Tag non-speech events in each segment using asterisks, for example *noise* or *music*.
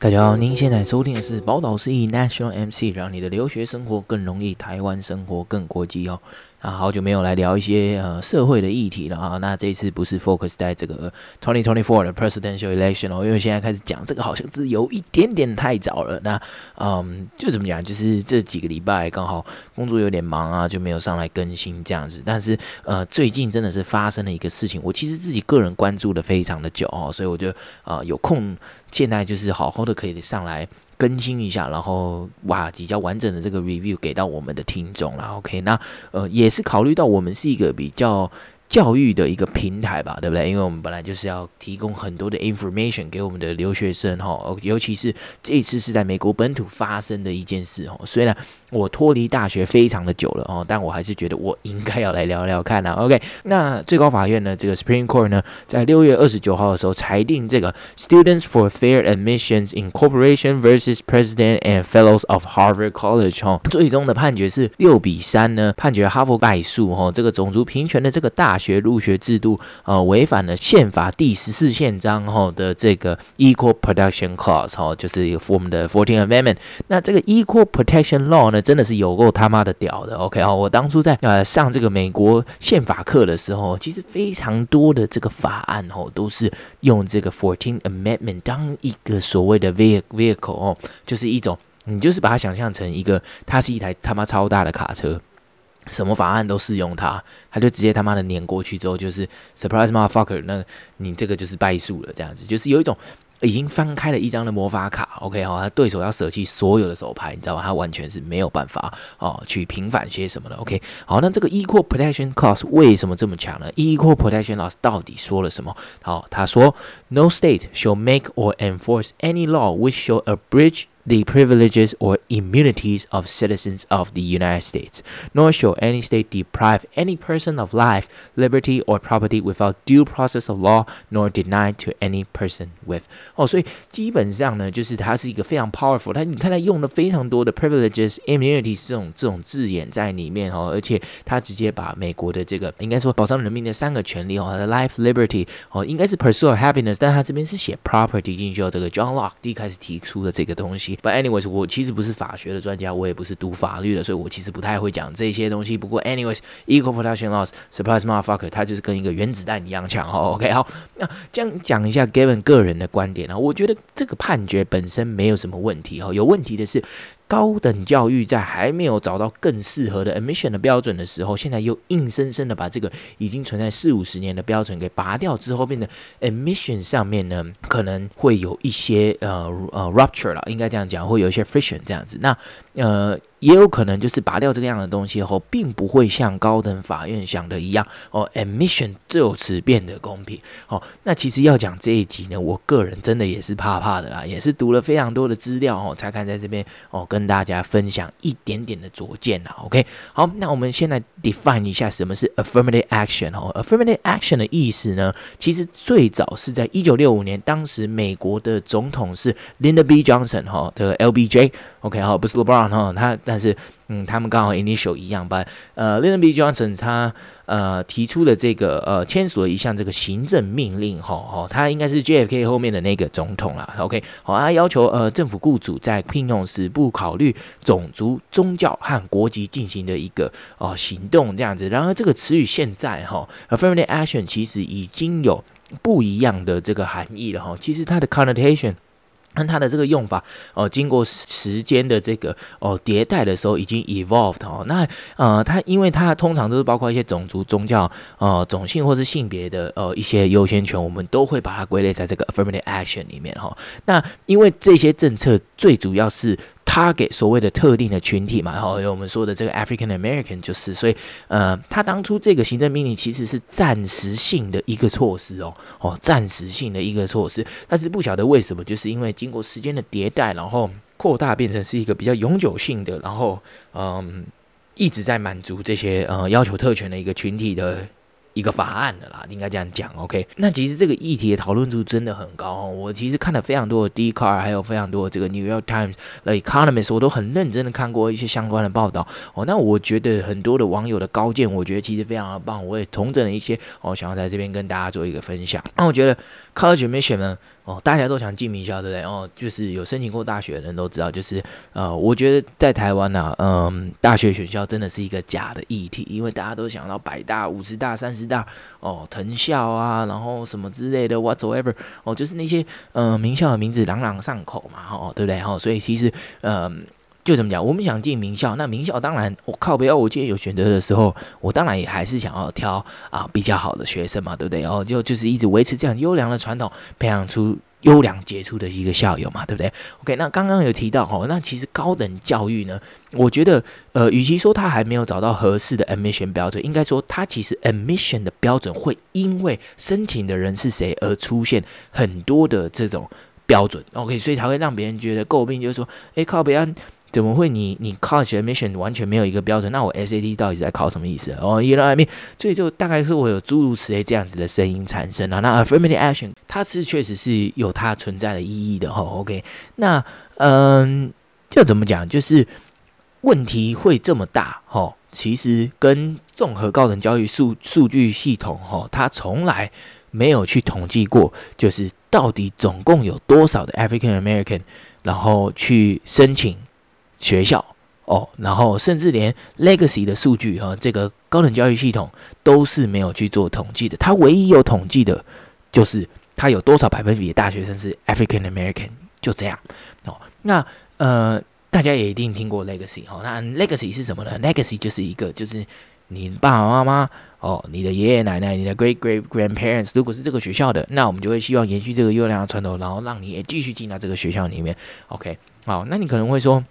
大家好，您现在收听的是宝岛司仪 National MC，让你的留学生活更容易，台湾生活更国际哦。啊，好久没有来聊一些呃社会的议题了啊。那这一次不是 focus 在这个2024的 presidential election 哦，因为现在开始讲这个好像是有一点点太早了。那嗯，就怎么讲，就是这几个礼拜刚好工作有点忙啊，就没有上来更新这样子。但是呃，最近真的是发生了一个事情，我其实自己个人关注的非常的久哦，所以我就啊、有空现在就是好好的可以上来。更新一下，然后哇，比较完整的这个 review 给到我们的听众了。OK，那呃也是考虑到我们是一个比较。教育的一个平台吧，对不对？因为我们本来就是要提供很多的 information 给我们的留学生哈，尤其是这一次是在美国本土发生的一件事哦。虽然我脱离大学非常的久了哦，但我还是觉得我应该要来聊聊看啊。OK，那最高法院呢，这个 Supreme Court 呢，在六月二十九号的时候裁定这个 Students for Fair Admissions Incorporation versus President and Fellows of Harvard College 哈，最终的判决是六比三呢，判决哈佛败诉哈，这个种族平权的这个大。学入学制度呃违反了宪法第十四宪章后的这个 Equal Protection Clause 哈，就是一个我们的 Fourteenth Amendment。那这个 Equal Protection Law 呢，真的是有够他妈的屌的。OK 啊，我当初在呃上这个美国宪法课的时候，其实非常多的这个法案哦，都是用这个 Fourteenth Amendment 当一个所谓的 vehicle 哦，就是一种你就是把它想象成一个，它是一台他妈超大的卡车。什么法案都适用它，他就直接他妈的碾过去之后，就是 surprise motherfucker，那你这个就是败诉了，这样子就是有一种已经翻开了一张的魔法卡，OK 哈，他对手要舍弃所有的手牌，你知道吧？他完全是没有办法哦去平反些什么的，OK。好，那这个 equal protection clause 为什么这么强呢？equal protection clause 到底说了什么？好，他说 no state shall make or enforce any law which shall abridge The privileges or immunities of citizens of the United States, nor shall any state deprive any person of life, liberty, or property without due process of law, nor deny to any person with. 哦，所以基本上呢，就是它是一个非常 powerful。它你看它用了非常多的 privileges, immunities 这种这种字眼在里面哦，而且它直接把美国的这个应该说保障人民的三个权利哦，它的 life, liberty 哦，应该是 pursuit of happiness，但它这边是写 property 进去哦，这个 John Locke 一开始提出的这个东西。 But anyways，我其实不是法学的专家，我也不是读法律的，所以我其实不太会讲这些东西。不过，anyways，equal protection laws，surprise motherfucker，它就是跟一个原子弹一样强哦。OK，好，那这样讲一下 Gavin 个人的观点呢，我觉得这个判决本身没有什么问题哦，有问题的是。高等教育在还没有找到更适合的 admission 的标准的时候，现在又硬生生的把这个已经存在四五十年的标准给拔掉之后，变得 admission 上面呢，可能会有一些呃呃 rupture 了，应该这样讲，会有一些 friction 这样子。那呃。也有可能就是拔掉这个样的东西后，并不会像高等法院想的一样哦，admission 就此变得公平哦。那其实要讲这一集呢，我个人真的也是怕怕的啦，也是读了非常多的资料哦，才敢在这边哦跟大家分享一点点的拙见啦。OK，好，那我们先来 define 一下什么是 affirmative action 哦。affirmative action 的意思呢，其实最早是在一九六五年，当时美国的总统是 Lyndon B. Johnson 哈，这个 LBJ。OK，好，不是 LeBron 哈，他。但是，嗯，他们刚好 initial 一样把。呃，Lyndon B. Johnson 他呃提出了这个呃签署了一项这个行政命令，吼吼，他应该是 JFK 后面的那个总统啦。OK，好，他要求呃政府雇主在聘用时不考虑种族、宗教和国籍进行的一个哦、行动这样子。然而这个词语现在哈，affirmative action 其实已经有不一样的这个含义了哈。其实它的 connotation。那它的这个用法哦，经过时间的这个哦迭代的时候，已经 evolved 哦。那呃，它因为它通常都是包括一些种族、宗教、呃种姓或是性别的呃一些优先权，我们都会把它归类在这个 affirmative action 里面哈。那因为这些政策最主要是。他给所谓的特定的群体嘛，然后我们说的这个 African American 就是，所以呃，他当初这个行政命令其实是暂时性的一个措施哦，哦，暂时性的一个措施，但是不晓得为什么，就是因为经过时间的迭代，然后扩大变成是一个比较永久性的，然后嗯，一直在满足这些呃要求特权的一个群体的。一个法案的啦，应该这样讲。OK，那其实这个议题的讨论度真的很高哦。我其实看了非常多的 d c a r 还有非常多的这个 New York Times、的《Economist 我都很认真的看过一些相关的报道哦。那我觉得很多的网友的高见，我觉得其实非常的棒。我也重整了一些，我、哦、想要在这边跟大家做一个分享。那我觉得 College Admission 呢？哦，大家都想进名校，对不对？哦，就是有申请过大学的人都知道，就是呃，我觉得在台湾呢、啊，嗯、大学选校真的是一个假的议题，因为大家都想到百大、五十大、三十大，哦，藤校啊，然后什么之类的，whatsoever，哦，就是那些呃名校的名字朗朗上口嘛，哦，对不对？哦，所以其实呃。就这么讲，我们想进名校，那名校当然，我靠，不要我今天有选择的时候，我当然也还是想要挑啊比较好的学生嘛，对不对？然后就就是一直维持这样优良的传统，培养出优良杰出的一个校友嘛，对不对？OK，那刚刚有提到哦，那其实高等教育呢，我觉得呃，与其说他还没有找到合适的 admission 标准，应该说他其实 admission 的标准会因为申请的人是谁而出现很多的这种标准。OK，所以才会让别人觉得诟病，就是说，哎，靠北岸。怎么会你？你 college admission 完全没有一个标准？那我 SAT 到底在考什么意思？哦，you know，I mean？所以就大概是我有诸如此类这样子的声音产生啊。那 affirmative action 它是确实是有它存在的意义的哈。OK，那嗯，这怎么讲？就是问题会这么大哈？其实跟综合高等教育数数据系统哈，它从来没有去统计过，就是到底总共有多少的 African American，然后去申请。学校哦，然后甚至连 legacy 的数据哈，这个高等教育系统都是没有去做统计的。它唯一有统计的，就是它有多少百分比的大学生是 African American，就这样哦。那呃，大家也一定听过 legacy 哈。那 legacy 是什么呢？legacy 就是一个，就是你爸爸妈妈哦，你的爷爷奶奶，你的 great great grandparents，如果是这个学校的，那我们就会希望延续这个优良的传统，然后让你也继续进到这个学校里面。OK，好，那你可能会说。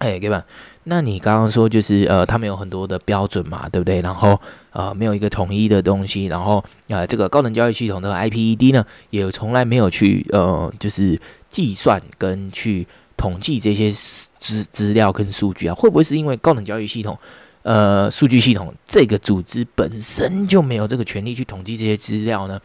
哎，对吧？那你刚刚说就是呃，他们有很多的标准嘛，对不对？然后呃，没有一个统一的东西。然后呃，这个高等教育系统的 IPED 呢，也从来没有去呃，就是计算跟去统计这些资资料跟数据啊。会不会是因为高等教育系统呃，数据系统这个组织本身就没有这个权利去统计这些资料呢？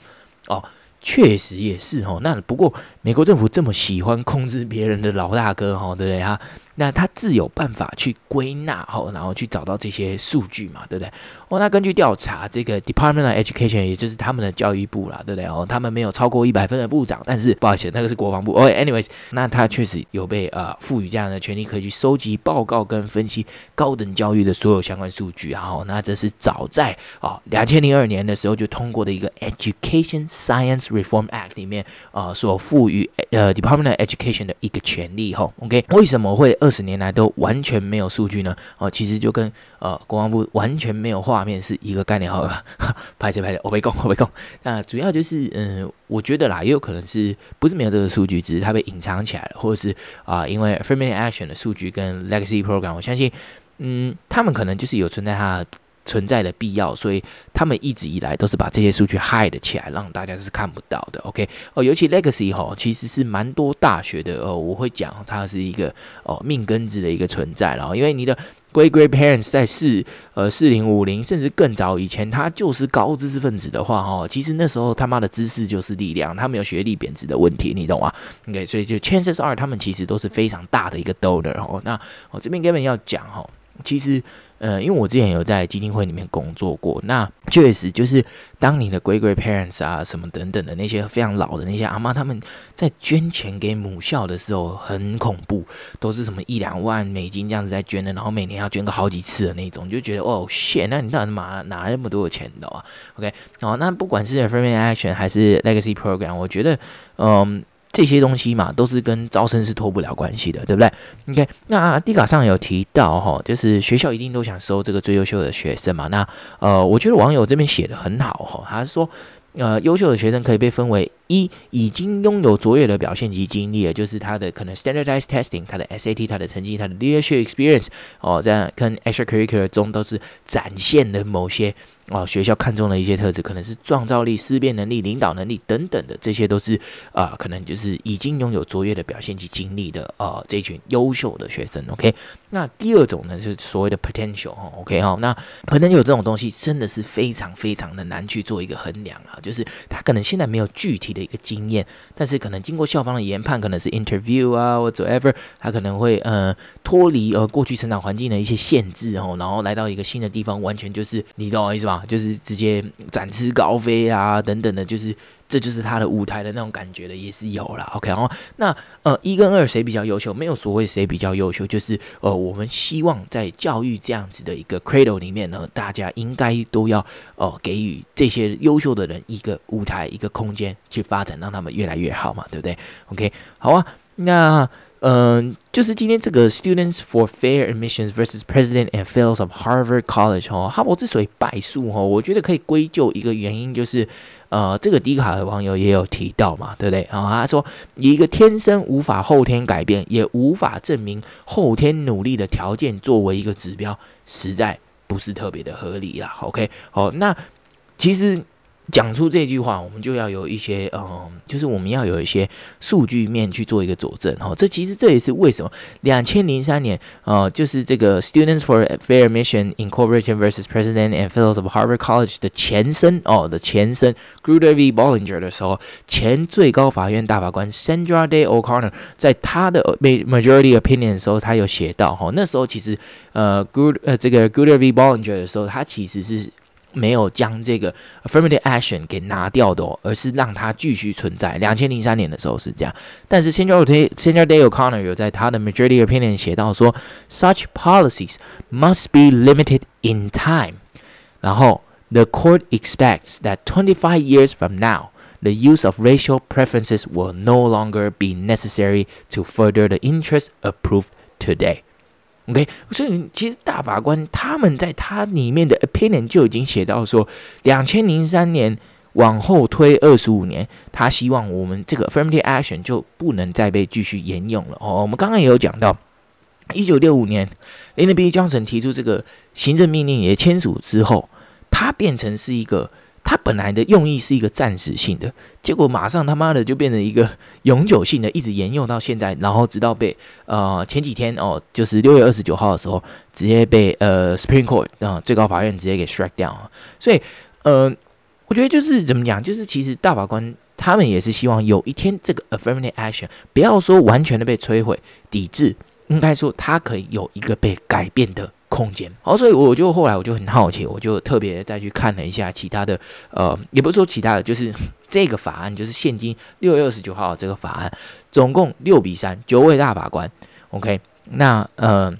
哦。确实也是哦，那不过美国政府这么喜欢控制别人的老大哥哈，对不对哈？*laughs* 那他自有办法去归纳哈，然后去找到这些数据嘛，对不对？哦，那根据调查，这个 Department of Education 也就是他们的教育部啦，对不对？哦，他们没有超过一百分的部长，但是不好意思，那个是国防部。哦，anyways，那他确实有被呃赋予这样的权利，可以去收集报告跟分析高等教育的所有相关数据。然后，那这是早在哦两千零二年的时候就通过的一个 Education Science Reform Act 里面啊、呃，所赋予呃 Department of Education 的一个权利哈。OK，为什么会二十年来都完全没有数据呢？哦，其实就跟呃国防部完全没有画面是一个概念，好吧？*laughs* 拍着拍着，我没空，我没空。那主要就是嗯、我觉得啦，也有可能是不是没有这个数据，只是它被隐藏起来了，或者是啊、因为 Affirmative Action 的数据跟 Legacy Program，我相信嗯，他们可能就是有存在它。存在的必要，所以他们一直以来都是把这些数据 hide 起来，让大家是看不到的。OK，哦，尤其 legacy 哈，其实是蛮多大学的哦，我会讲它是一个哦命根子的一个存在了。因为你的 great great parents 在四呃四零五零甚至更早以前，他就是高知识分子的话哈，其实那时候他妈的知识就是力量，他没有学历贬值的问题，你懂吗？OK，所以就 chances are 他们其实都是非常大的一个 donor 哦。那我这边根本要讲哈，其实。呃，因为我之前有在基金会里面工作过，那确实就是当你的 great great parents 啊什么等等的那些非常老的那些阿妈，他们在捐钱给母校的时候很恐怖，都是什么一两万美金这样子在捐的，然后每年要捐个好几次的那种，就觉得哦，shit，那你到底哪哪那么多的钱的啊？OK，哦，那不管是 affirmative action 还是 legacy program，我觉得，嗯。这些东西嘛，都是跟招生是脱不了关系的，对不对？OK，那 D 卡上有提到哈，就是学校一定都想收这个最优秀的学生嘛。那呃，我觉得网友这边写的很好哈，他是说，呃，优秀的学生可以被分为一已经拥有卓越的表现及经历了，就是他的可能 standardized testing，他的 SAT，他的成绩，他的 leadership experience，哦，在跟 extracurricular 中都是展现了某些。哦，学校看中的一些特质，可能是创造力、思辨能力、领导能力等等的，这些都是啊、可能就是已经拥有卓越的表现及经历的呃这群优秀的学生。OK，那第二种呢，是所谓的 potential 哈。OK 哈，那 potential 这种东西真的是非常非常的难去做一个衡量啊，就是他可能现在没有具体的一个经验，但是可能经过校方的研判，可能是 interview 啊，whatever，他可能会呃脱离呃过去成长环境的一些限制哦，然后来到一个新的地方，完全就是你懂我意思吧？就是直接展翅高飞啊，等等的，就是这就是他的舞台的那种感觉的，也是有了。OK，然后那呃一跟二谁比较优秀？没有所谓谁比较优秀，就是呃我们希望在教育这样子的一个 cradle 里面呢，大家应该都要呃给予这些优秀的人一个舞台、一个空间去发展，让他们越来越好嘛，对不对？OK，好啊，那。嗯，就是今天这个 Students for Fair Admissions versus President and Fellows of Harvard College 哈，哈佛之所以败诉哈，我觉得可以归咎一个原因，就是呃，这个迪卡的网友也有提到嘛，对不对？然后他说，以一个天生无法后天改变，也无法证明后天努力的条件作为一个指标，实在不是特别的合理啦。OK，好，那其实。讲出这句话，我们就要有一些，嗯，就是我们要有一些数据面去做一个佐证，哈。这其实这也是为什么两千零三年，呃，就是这个 Students for Fair Mission Incorporation versus President and Fellows of Harvard College 的前身，哦的前身 Grutter v. Bollinger 的时候，前最高法院大法官 Sandra Day O'Connor 在他的 Majority Opinion 的时候，他有写到，哈，那时候其实，呃，Good，呃，这个 Grutter v. Bollinger 的时候，他其实是。没有将这个 affirmative action 给拿掉的哦，而是让它继续存在。两千零三年的时候是这样，但是 Sandra Day Sandra Day O'Connor 有在他的 majority opinion 写到说，such policies must be limited in time。然后 the court expects that twenty five years from now, the use of racial preferences will no longer be necessary to further the interests approved today。 OK，所以其实大法官他们在他里面的 opinion 就已经写到说，两千零三年往后推二十五年，他希望我们这个 affirmative action 就不能再被继续沿用了。哦，我们刚刚也有讲到，一九六五年，Lyndon B. Johnson 提出这个行政命令也签署之后，它变成是一个。它本来的用意是一个暂时性的，结果马上他妈的就变成一个 *laughs* 永久性的，一直沿用到现在，然后直到被呃前几天哦，就是六月二十九号的时候，直接被呃 Supreme Court 啊、最高法院直接给 strike down。所以呃，我觉得就是怎么讲，就是其实大法官他们也是希望有一天这个 affirmative action 不要说完全的被摧毁抵制，应该说它可以有一个被改变的。空间。好，所以我就后来我就很好奇，我就特别再去看了一下其他的，呃，也不是说其他的，就是 *laughs* 这个法案，就是现今六月二十九号这个法案，总共六比三，九位大法官，OK，那呃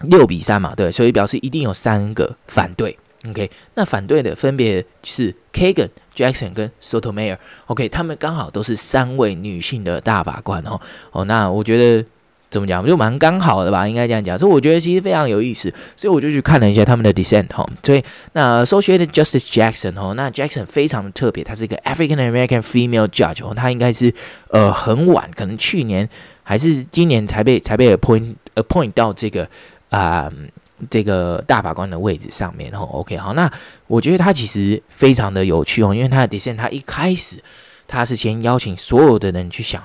六比三嘛，对，所以表示一定有三个反对，OK，那反对的分别是 Kagan、Jackson 跟 Sotomayor，OK，他们刚好都是三位女性的大法官哦，哦，那我觉得。怎么讲？就蛮刚好的吧，应该这样讲。所以我觉得其实非常有意思，所以我就去看了一下他们的 dissent 哈。所以那 Associate Justice Jackson 哈，那 Jackson 非常的特别，他是一个 African American female judge 哦，他应该是呃很晚，可能去年还是今年才被才被 appoint appoint 到这个啊、这个大法官的位置上面哦。OK，好，那我觉得他其实非常的有趣哦，因为他的 dissent 他一开始他是先邀请所有的人去想。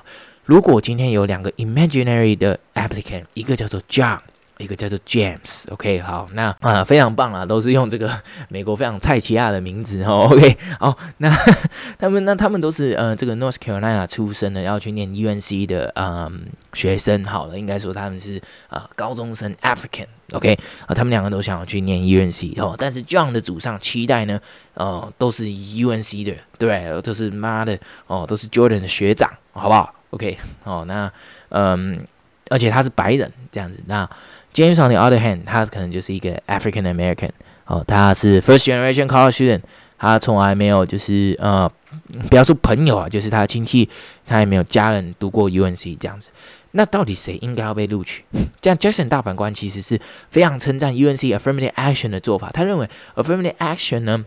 如果今天有两个 imaginary 的 applicant，一个叫做 John，一个叫做 James，OK，好，那啊非常棒啊，都是用这个 *laughs* 美国非常菜奇亚的名字哦，*laughs* OK，好，那他们那他们都是呃这个 North Carolina 出生的，要去念 UNC 的嗯学生，好了，应该说他们是啊、呃、高中生 applicant，OK，啊他们两个都想要去念 UNC 哦，但是 John 的祖上七代呢，呃都是 UNC 的，对，都是妈的哦，都是 Jordan 的学长，好不好？？OK，哦，那嗯，而且他是白人这样子。那 James on the other hand，他可能就是一个 African American，哦，他是 First Generation College Student，他从来没有就是呃，不要说朋友啊，就是他的亲戚，他也没有家人读过 UNC 这样子。那到底谁应该要被录取？这样 Jackson 大法官其实是非常称赞 UNC Affirmative Action 的做法，他认为 Affirmative Action 呢。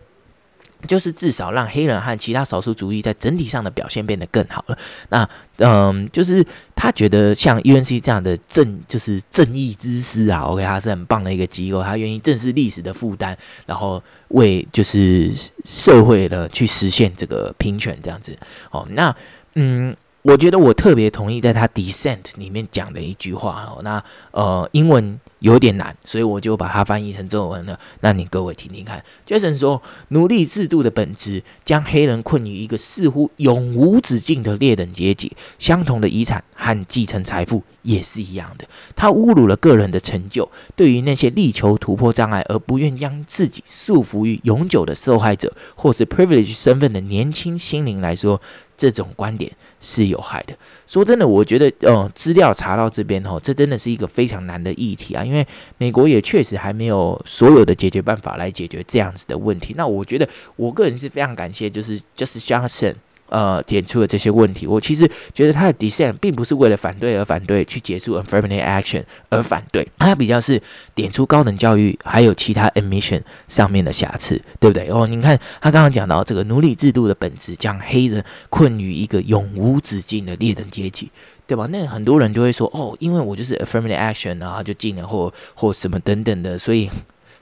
就是至少让黑人和其他少数族裔在整体上的表现变得更好了。那嗯，就是他觉得像 UNC 这样的正就是正义之师啊，OK，他是很棒的一个机构，他愿意正视历史的负担，然后为就是社会的去实现这个平权这样子。哦，那嗯。我觉得我特别同意在他 Descent 里面讲的一句话哦，那呃英文有点难，所以我就把它翻译成中文了。那你各位听听看，Jason 说，奴隶制度的本质将黑人困于一个似乎永无止境的劣等阶级，相同的遗产和继承财富也是一样的。他侮辱了个人的成就，对于那些力求突破障碍而不愿将自己束缚于永久的受害者或是 privilege 身份的年轻心灵来说。这种观点是有害的。说真的，我觉得，嗯，资料查到这边吼，这真的是一个非常难的议题啊。因为美国也确实还没有所有的解决办法来解决这样子的问题。那我觉得，我个人是非常感谢，就是 Just Johnson。呃，点出了这些问题。我其实觉得他的 dissent 并不是为了反对而反对，去结束 affirmative action 而反对，他比较是点出高等教育还有其他 admission 上面的瑕疵，对不对？哦，你看他刚刚讲到这个奴隶制度的本质，将黑人困于一个永无止境的劣等阶级，对吧？那很多人就会说，哦，因为我就是 affirmative action，然后就进了或或什么等等的，所以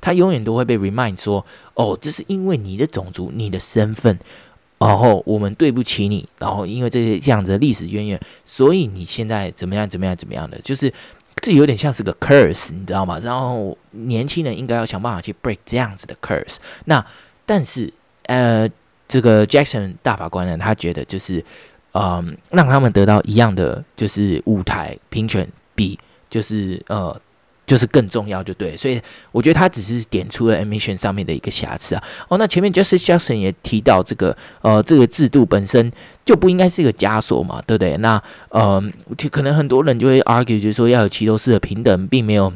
他永远都会被 remind 说，哦，这是因为你的种族、你的身份。然后我们对不起你，然后因为这些这样子的历史渊源，所以你现在怎么样怎么样怎么样的，就是这有点像是个 curse，你知道吗？然后年轻人应该要想办法去 break 这样子的 curse。那但是呃，这个 Jackson 大法官呢，他觉得就是嗯、让他们得到一样的就是舞台平权，比就是呃。就是更重要，就对，所以我觉得他只是点出了 emission 上面的一个瑕疵啊。哦，那前面 Justice Jackson 也提到这个，呃，这个制度本身就不应该是一个枷锁嘛，对不对？那呃，就可能很多人就会 argue，就是说要有齐头式的平等，并没有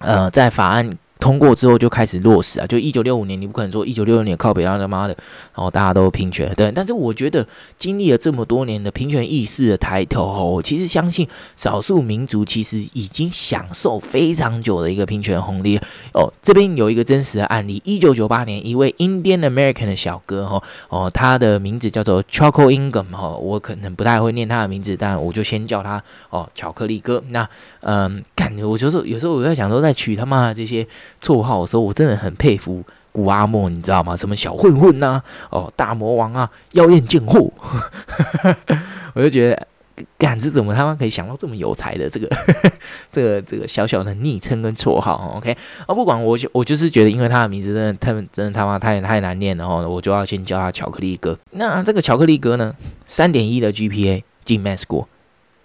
呃在法案。通过之后就开始落实啊，就一九六五年，你不可能说一九六六年靠北啊他妈的，然后大家都平权，对。但是我觉得经历了这么多年的平权意识的抬头，我其实相信少数民族其实已经享受非常久的一个平权红利哦。这边有一个真实的案例，一九九八年，一位 Indian American 的小哥哈哦，他的名字叫做 Choco Ingham 哈，我可能不太会念他的名字，但我就先叫他哦巧克力哥。那嗯，感觉我就是有时候我在想说，在取他妈的这些。绰号的时候，我真的很佩服古阿莫，你知道吗？什么小混混呐、哦，大魔王啊，妖艳贱货，*laughs* 我就觉得，干这怎么他妈可以想到这么有才的这个 *laughs* 这个这个小小的昵称跟绰号？OK，哦，不管我就我就是觉得，因为他的名字真的太真的他妈太太难念了，然后我就要先叫他巧克力哥。那这个巧克力哥呢，三点一的 GPA 进 MEXICO。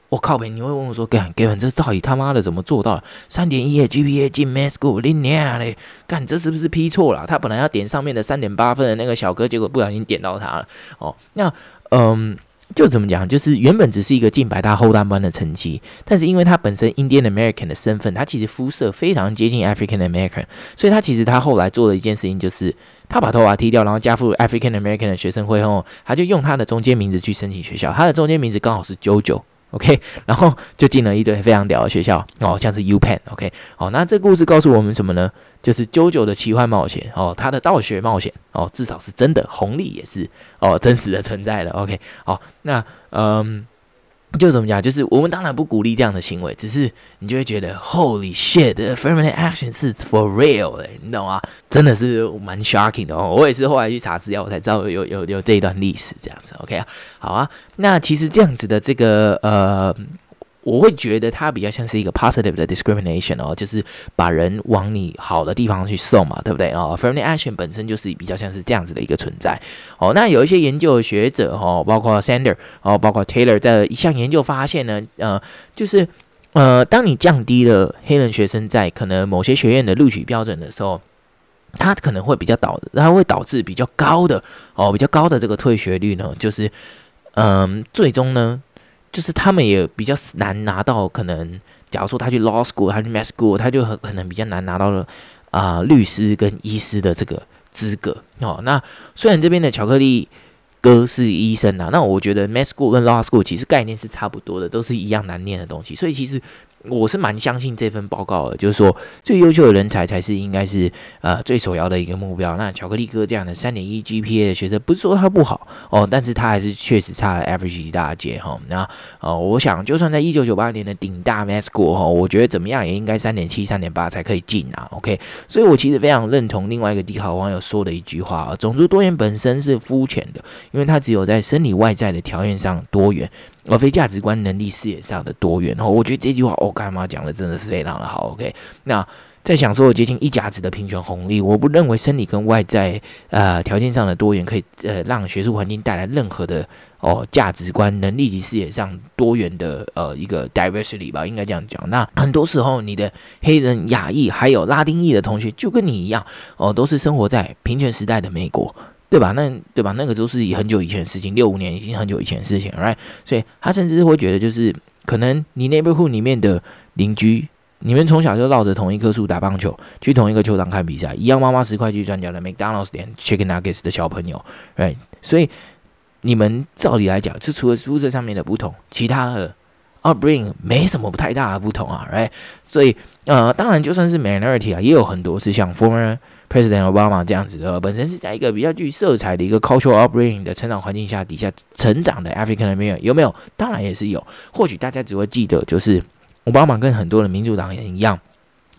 我靠北，你会问我说，干干这到底他妈的怎么做到了？三点一的 GPA 进 Med School，你娘嘞！干，这是不是批错了？他本来要点上面的三点八分的那个小哥，结果不小心点到他了。哦，那嗯，就怎么讲？就是原本只是一个进百大后段班的成绩，但是因为他本身 Indian American 的身份，他其实肤色非常接近 African American，所以他其实他后来做的一件事情就是，他把头发剃掉，然后加入 African American 的学生会后，他就用他的中间名字去申请学校，他的中间名字刚好是 JoJo。OK，*laughs* 然后就进了一堆非常屌的学校哦，像是 U Pen，OK，好，那这故事告诉我们什么呢？就是 JoJo 的奇幻冒险哦，他的道学冒险哦，至少是真的，红利也是哦，真实的存在了。OK，好，那嗯。就怎么讲？就是我们当然不鼓励这样的行为，只是你就会觉得 Holy shit，affirmative action 是 for real 的，你懂吗？真的是蛮 shocking 的哦。我也是后来去查资料，我才知道有有，有这一段历史这样子。OK 啊，好啊。那其实这样子的这个呃。我会觉得它比较像是一个 positive 的 discrimination 哦，就是把人往你好的地方去送嘛，对不对？哦，affirmative action 本身就是比较像是这样子的一个存在。哦，那有一些研究学者哦，包括 Sander 哦，包括 Taylor 在一项研究发现呢，呃，就是呃，当你降低了黑人学生在可能某些学院的录取标准的时候，它可能会比较导，它会导致比较高的哦，比较高的这个退学率呢，就是嗯、最终呢。就是他们也比较难拿到，可能假如说他去 law school，他去 med school，他就很可能比较难拿到了啊、律师跟医师的这个资格哦。那虽然这边的巧克力哥是医生啊。那我觉得 med school 跟 law school 其实概念是差不多的，都是一样难念的东西。所以其实。我是蛮相信这份报告的，就是说最优秀的人才才是应该是呃最首要的一个目标。那巧克力哥这样的三点一 GPA 的学生，不是说他不好哦，但是他还是确实差了 average 一大截哈。那呃，我想就算在一九九八年的顶大 med school 哈，我觉得怎么样也应该三点七、三点八才可以进啊。OK，所以我其实非常认同另外一个低考网友说的一句话啊，种族多元本身是肤浅的，因为他只有在生理外在的条件上多元。而非价值观、能力、视野上的多元哦，我觉得这句话我干嘛讲的真的是非常的好。OK，那在享受接近一甲子的平权红利，我不认为生理跟外在呃条件上的多元可以呃让学术环境带来任何的哦价值观、能力及视野上多元的呃一个 diversity 吧，应该这样讲。那很多时候，你的黑人、亚裔还有拉丁裔的同学就跟你一样哦，都是生活在平权时代的美国。对吧？那对吧？那个都是以很久以前的事情，六五年已经很久以前的事情，right？所以他甚至会觉得，就是可能你 neighborhood 里面的邻居，你们从小就绕着同一棵树打棒球，去同一个球场看比赛，一样妈妈十块去转角的 McDonald's 点 Chicken Nuggets 的小朋友，right？所以你们照理来讲，就除了肤色上面的不同，其他的 upbring 没什么太大的不同啊，right？所以呃，当然就算是 minority 啊，也有很多是像 former President Obama 这样子的，本身是在一个比较具色彩的一个 cultural upbringing 的成长环境下底下成长的 African American 有没有？当然也是有。或许大家只会记得，就是奥巴马跟很多的民主党人一样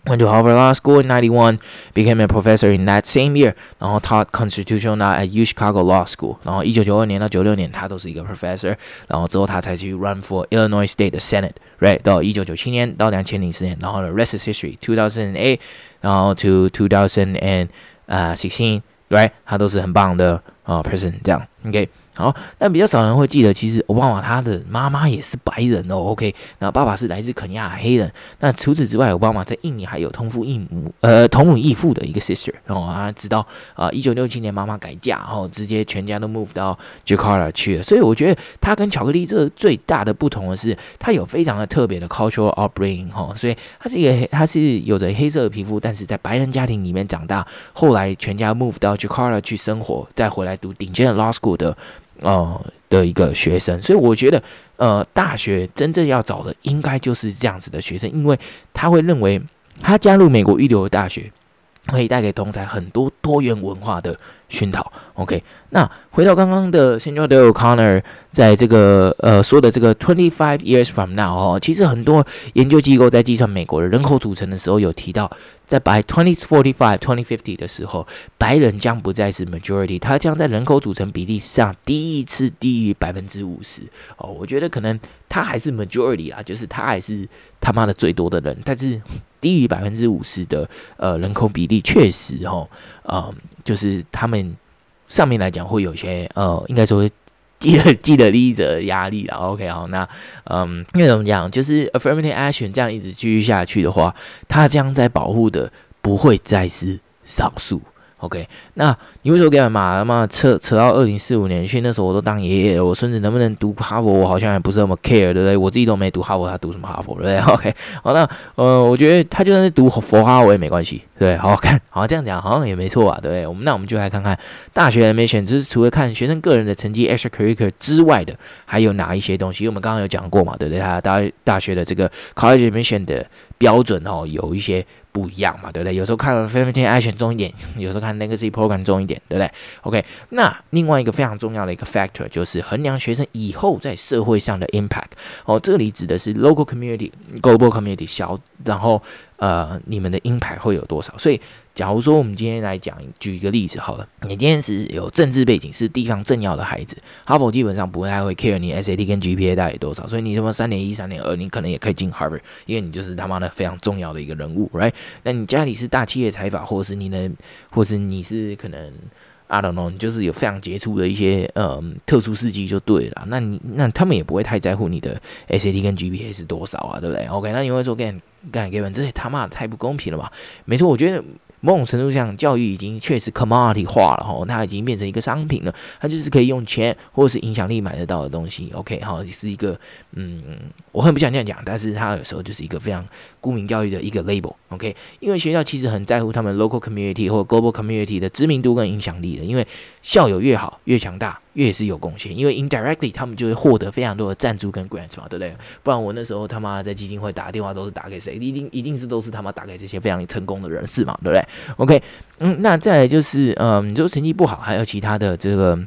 ，went to Harvard Law School in ninety one, became a professor in that same year，然后 taught constitutional law at U Chicago Law School，然后一九九二年到九六年他都是一个 professor，然后之后他才去 run for Illinois State 的 Senate，right 到一九九七年到两千零四年，然后呢 rest is history，two thousand eight。然后 to two thousand and 呃 sixteen，right，他都是很棒的啊 person，这样，OK。 好，但比较少人会记得，其实奥巴马他的妈妈也是白人哦，OK，那爸爸是来自肯尼亚黑人。那除此之外，奥巴马在印尼还有同父异母，呃，同母异父的一个 sister。然后啊，直到啊一九六七年妈妈改嫁，然后直接全家都 move 到 Jakarta 去了。所以我觉得他跟巧克力这最大的不同的是，他有非常的特别的 cultural upbringing 哈，所以他是一个他是有着黑色的皮肤，但是在白人家庭里面长大，后来全家 move 到 Jakarta 去生活，再回来读顶尖的 law school 的。呃的一个学生，所以我觉得，呃，大学真正要找的应该就是这样子的学生，因为他会认为他加入美国一流的大学，可以带给同侪很多多元文化的熏陶。OK，那回到刚刚的 s e n o r Day O'Connor 在这个呃说的这个 twenty five years from now 哦，其实很多研究机构在计算美国的人口组成的时候有提到。在 by twenty forty five twenty fifty 的时候，白人将不再是 majority，他将在人口组成比例上第一次低于百分之五十。哦，我觉得可能他还是 majority 啦，就是他还是他妈的最多的人，但是 *laughs* 低于百分之五十的呃人口比例确实哦，呃，就是他们上面来讲会有些呃，应该说。既得既得利益者的压力了，OK，好，那嗯，因为怎么讲？就是 affirmative action 这样一直继续下去的话，它将在保护的不会再是少数。OK，那你为什么干嘛？他妈扯扯到二零四五年去，那时候我都当爷爷了，我孙子能不能读哈佛，我好像也不是那么 care，对不对？我自己都没读哈佛，他读什么哈佛，对不对？*laughs* OK，好，那呃，我觉得他就算是读佛哈佛也没关系，对，好好看，好这样讲好像也没错啊，对不对？我们那我们就来看看大学的 admission，就是除了看学生个人的成绩 extracurricular 之外的，还有哪一些东西？因为我们刚刚有讲过嘛，对不对？他大大学的这个 college admission 的标准哦，有一些。不一样嘛，对不对？有时候看 Fifteen Action 重一点，有时候看 legacy program 重一点，对不对？OK，那另外一个非常重要的一个 factor 就是衡量学生以后在社会上的 impact。哦，这里指的是 local community、global community 小，然后呃，你们的鹰牌会有多少？所以。假如说我们今天来讲，举一个例子好了，你今天是有政治背景，是地方政要的孩子，哈佛基本上不太会 care 你 SAT 跟 GPA 大概多少，所以你什么三点一、三点二，你可能也可以进 Harvard，因为你就是他妈的非常重要的一个人物，right？那你家里是大企业财阀，或是你的，或是你是可能 I don't know，就是有非常杰出的一些嗯特殊事迹就对了，那你那他们也不会太在乎你的 SAT 跟 GPA 是多少啊，对不对？OK，那你会说干干给本这些他妈的太不公平了吧？没错，我觉得。某种程度上，教育已经确实 commodity 化了哈，它已经变成一个商品了，它就是可以用钱或者是影响力买得到的东西。OK，哈，是一个嗯，我很不想这样讲，但是它有时候就是一个非常沽名钓誉的一个 label。OK，因为学校其实很在乎他们 local community 或 global community 的知名度跟影响力的，因为校友越好越强大，越是有贡献，因为 indirectly 他们就会获得非常多的赞助跟 grants 嘛，对不对？不然我那时候他妈在基金会打电话都是打给谁？一定一定是都是他妈打给这些非常成功的人士嘛，对不对？OK，嗯，那再来就是，嗯，你说成绩不好，还有其他的这个。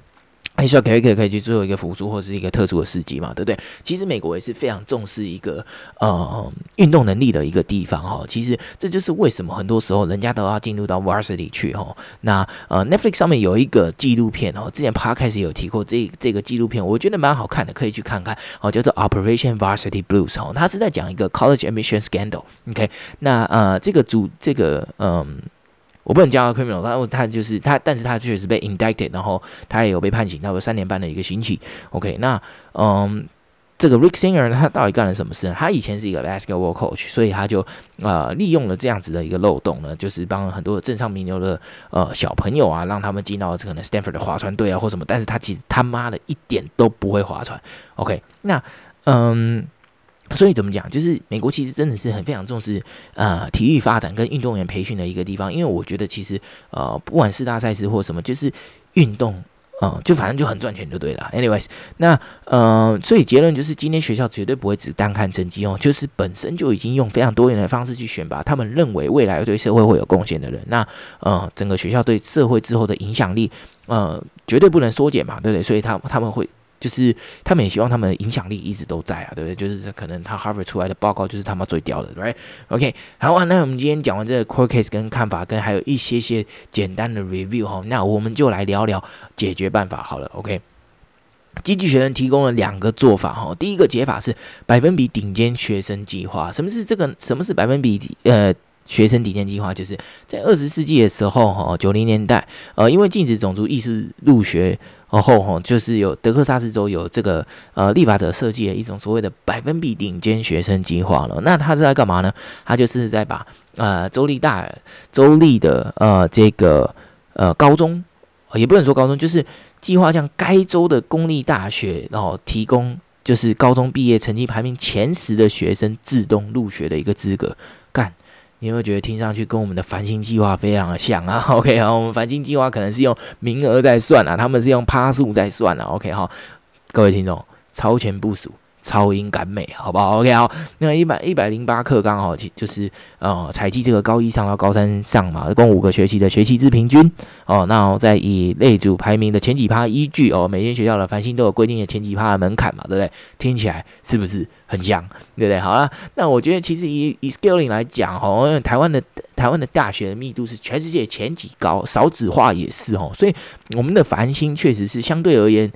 还需要可以可以可以去做一个辅助或是一个特殊的事迹嘛，对不对？其实美国也是非常重视一个呃运动能力的一个地方哈。其实这就是为什么很多时候人家都要进入到 varsity 去哈。那呃 Netflix 上面有一个纪录片哦，之前 Podcast 有提过这这个纪录片，我觉得蛮好看的，可以去看看哦，叫做 Operation Varsity Blues 哦，它是在讲一个 college admission scandal。OK，那呃这个主这个嗯。我不能叫他 criminal，他他就是他，但是他确实被 indicted，然后他也有被判刑，他有三年半的一个刑期。OK，那嗯，这个 Rick Singer，他到底干了什么事呢？他以前是一个 basketball coach，所以他就呃利用了这样子的一个漏洞呢，就是帮很多的镇上名流的呃小朋友啊，让他们进到这个可能 Stanford 的划船队啊或什么，但是他其实他妈的一点都不会划船。OK，那嗯。所以怎么讲？就是美国其实真的是很非常重视呃体育发展跟运动员培训的一个地方，因为我觉得其实呃不管四大赛事或什么，就是运动呃就反正就很赚钱就对了。Anyways，那呃所以结论就是今天学校绝对不会只单看成绩哦，就是本身就已经用非常多元的方式去选拔他们认为未来对社会会有贡献的人。那呃整个学校对社会之后的影响力呃绝对不能缩减嘛，对不对？所以他他们会。就是他们也希望他们的影响力一直都在啊，对不对？就是可能他 Harvard 出来的报告就是他妈最屌的，right？OK，好啊，那我们今天讲完这个 court case 跟看法，跟还有一些些简单的 review 哈，那我们就来聊聊解决办法好了，OK？经济学人提供了两个做法哈，第一个解法是百分比顶尖学生计划，什么是这个？什么是百分比呃学生顶尖计划？就是在二十世纪的时候哈，九零年代呃，因为禁止种族意识入学。然后吼，就是有德克萨斯州有这个呃立法者设计的一种所谓的百分比顶尖学生计划了。那他是在干嘛呢？他就是在把呃州立大州立的呃这个呃高中，也不能说高中，就是计划将该州的公立大学，然后提供就是高中毕业成绩排名前十的学生自动入学的一个资格。你有没有觉得听上去跟我们的繁星计划非常的像啊？*laughs* OK 啊，我们繁星计划可能是用名额在算啊，他们是用趴数在算啊。OK 好，各位听众，超前部署。超英赶美，好不好？OK，好，那一百一百零八课刚好其就是呃采集这个高一上到高三上嘛，共五个学期的学期之平均哦。那我再以类组排名的前几趴依据哦，每间学校的繁星都有规定的前几趴的门槛嘛，对不对？听起来是不是很像？对不对？好了，那我觉得其实以以 scaling 来讲哦，台湾的台湾的大学的密度是全世界前几高，少子化也是哦，所以我们的繁星确实是相对而言。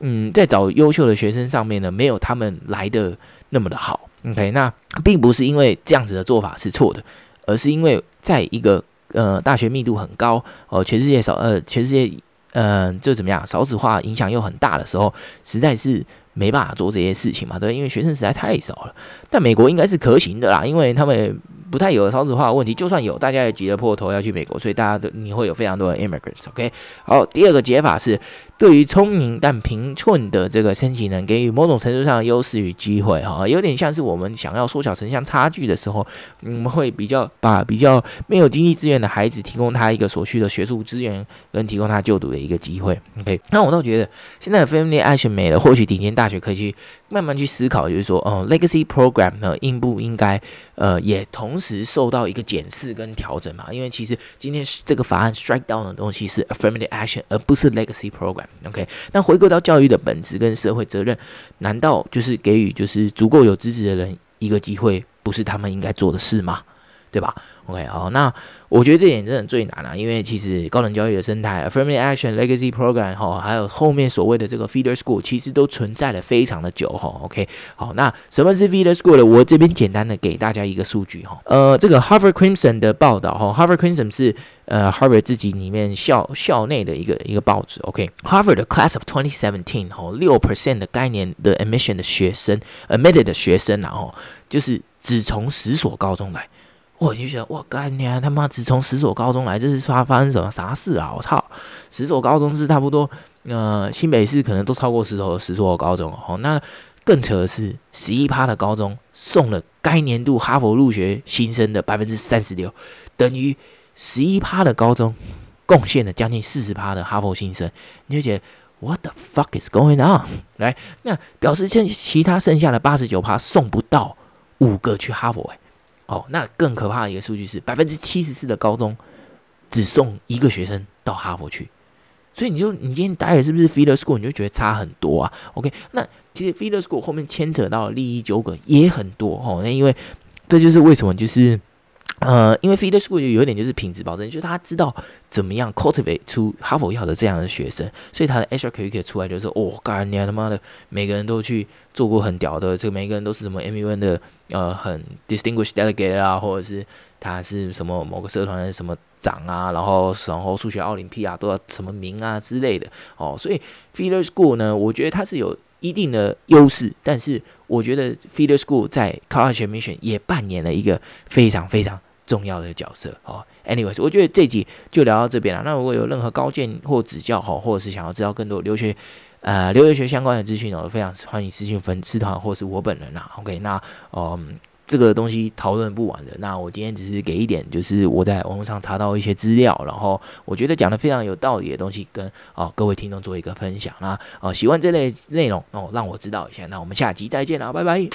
嗯，在找优秀的学生上面呢，没有他们来的那么的好。OK，那并不是因为这样子的做法是错的，而是因为在一个呃大学密度很高哦、呃，全世界少呃全世界呃就怎么样少子化影响又很大的时候，实在是没办法做这些事情嘛，对，因为学生实在太少了。但美国应该是可行的啦，因为他们。不太有少子化的问题，就算有，大家也挤得破头要去美国，所以大家都你会有非常多的 immigrants。OK，好，第二个解法是对于聪明但贫困的这个申请人给予某种程度上的优势与机会，哈，有点像是我们想要缩小城乡差距的时候，我们会比较把比较没有经济资源的孩子提供他一个所需的学术资源，跟提供他就读的一个机会。OK，那我倒觉得现在的 Family Action 没了，或许顶尖大学可以去慢慢去思考，就是说，哦，Legacy Program 呢，应不应该呃也同时。受到一个检视跟调整嘛，因为其实今天这个法案 strike down 的东西是 affirmative action，而不是 legacy program。OK，那回归到教育的本质跟社会责任，难道就是给予就是足够有资质的人一个机会，不是他们应该做的事吗？对吧？OK，好，那我觉得这点真的最难啊，因为其实高等教育的生态，affirmative action legacy program 哈，还有后面所谓的这个 feeder school，其实都存在了非常的久哈。OK，好，那什么是 feeder school 呢？我这边简单的给大家一个数据哈，呃，这个 Harvard Crimson 的报道哈，Harvard Crimson 是呃 Harvard 自己里面校校内的一个一个报纸。OK，Harvard Class of 2017哈，六 percent 的概念的 admission 的学生，admitted 的学生然后就是只从十所高中来。我就觉得，我干你啊！他妈只从十所高中来，这是发发生什么啥事啊？我操！十所高中是差不多，呃，新北市可能都超过十所十所高中哦。那更扯的是，十一趴的高中送了该年度哈佛入学新生的百分之三十六，等于十一趴的高中贡献了将近四十趴的哈佛新生，你就觉得 What the fuck is going on？来，那表示剩其他剩下的八十九趴送不到五个去哈佛诶、哦，那更可怕的一个数据是百分之七十四的高中只送一个学生到哈佛去。所以你就你今天待的是不是 feeder school，你就觉得差很多啊？OK，那其实 feeder school 后面牵扯到利益纠葛也很多哦。那因为这就是为什么就是呃，因为 feeder school 有一点就是品质保证，就是他知道怎么样 cultivate 出哈佛要的这样的学生，所以他的 extracurricular 出来就是哦，干你他妈的，每个人都去做过很屌的，这个每个人都是什么 MUN 的呃很 distinguished delegate 啊，或者是他是什么某个社团的什么。长啊，然后然后数学奥林匹亚都要什么名啊之类的哦，所以 feeder school 呢，我觉得它是有一定的优势，但是我觉得 feeder school 在 college admission 也扮演了一个非常非常重要的角色哦。Anyways，我觉得这集就聊到这边了。那如果有任何高见或指教哈，或者是想要知道更多留学呃留学学相关的资讯哦，非常欢迎私信粉丝团或是我本人啊。OK，那嗯。这个东西讨论不完的，那我今天只是给一点，就是我在网络上查到一些资料，然后我觉得讲的非常有道理的东西，跟、哦、各位听众做一个分享啦。哦，喜欢这类内容哦，让我知道一下。那我们下集再见啦，拜拜。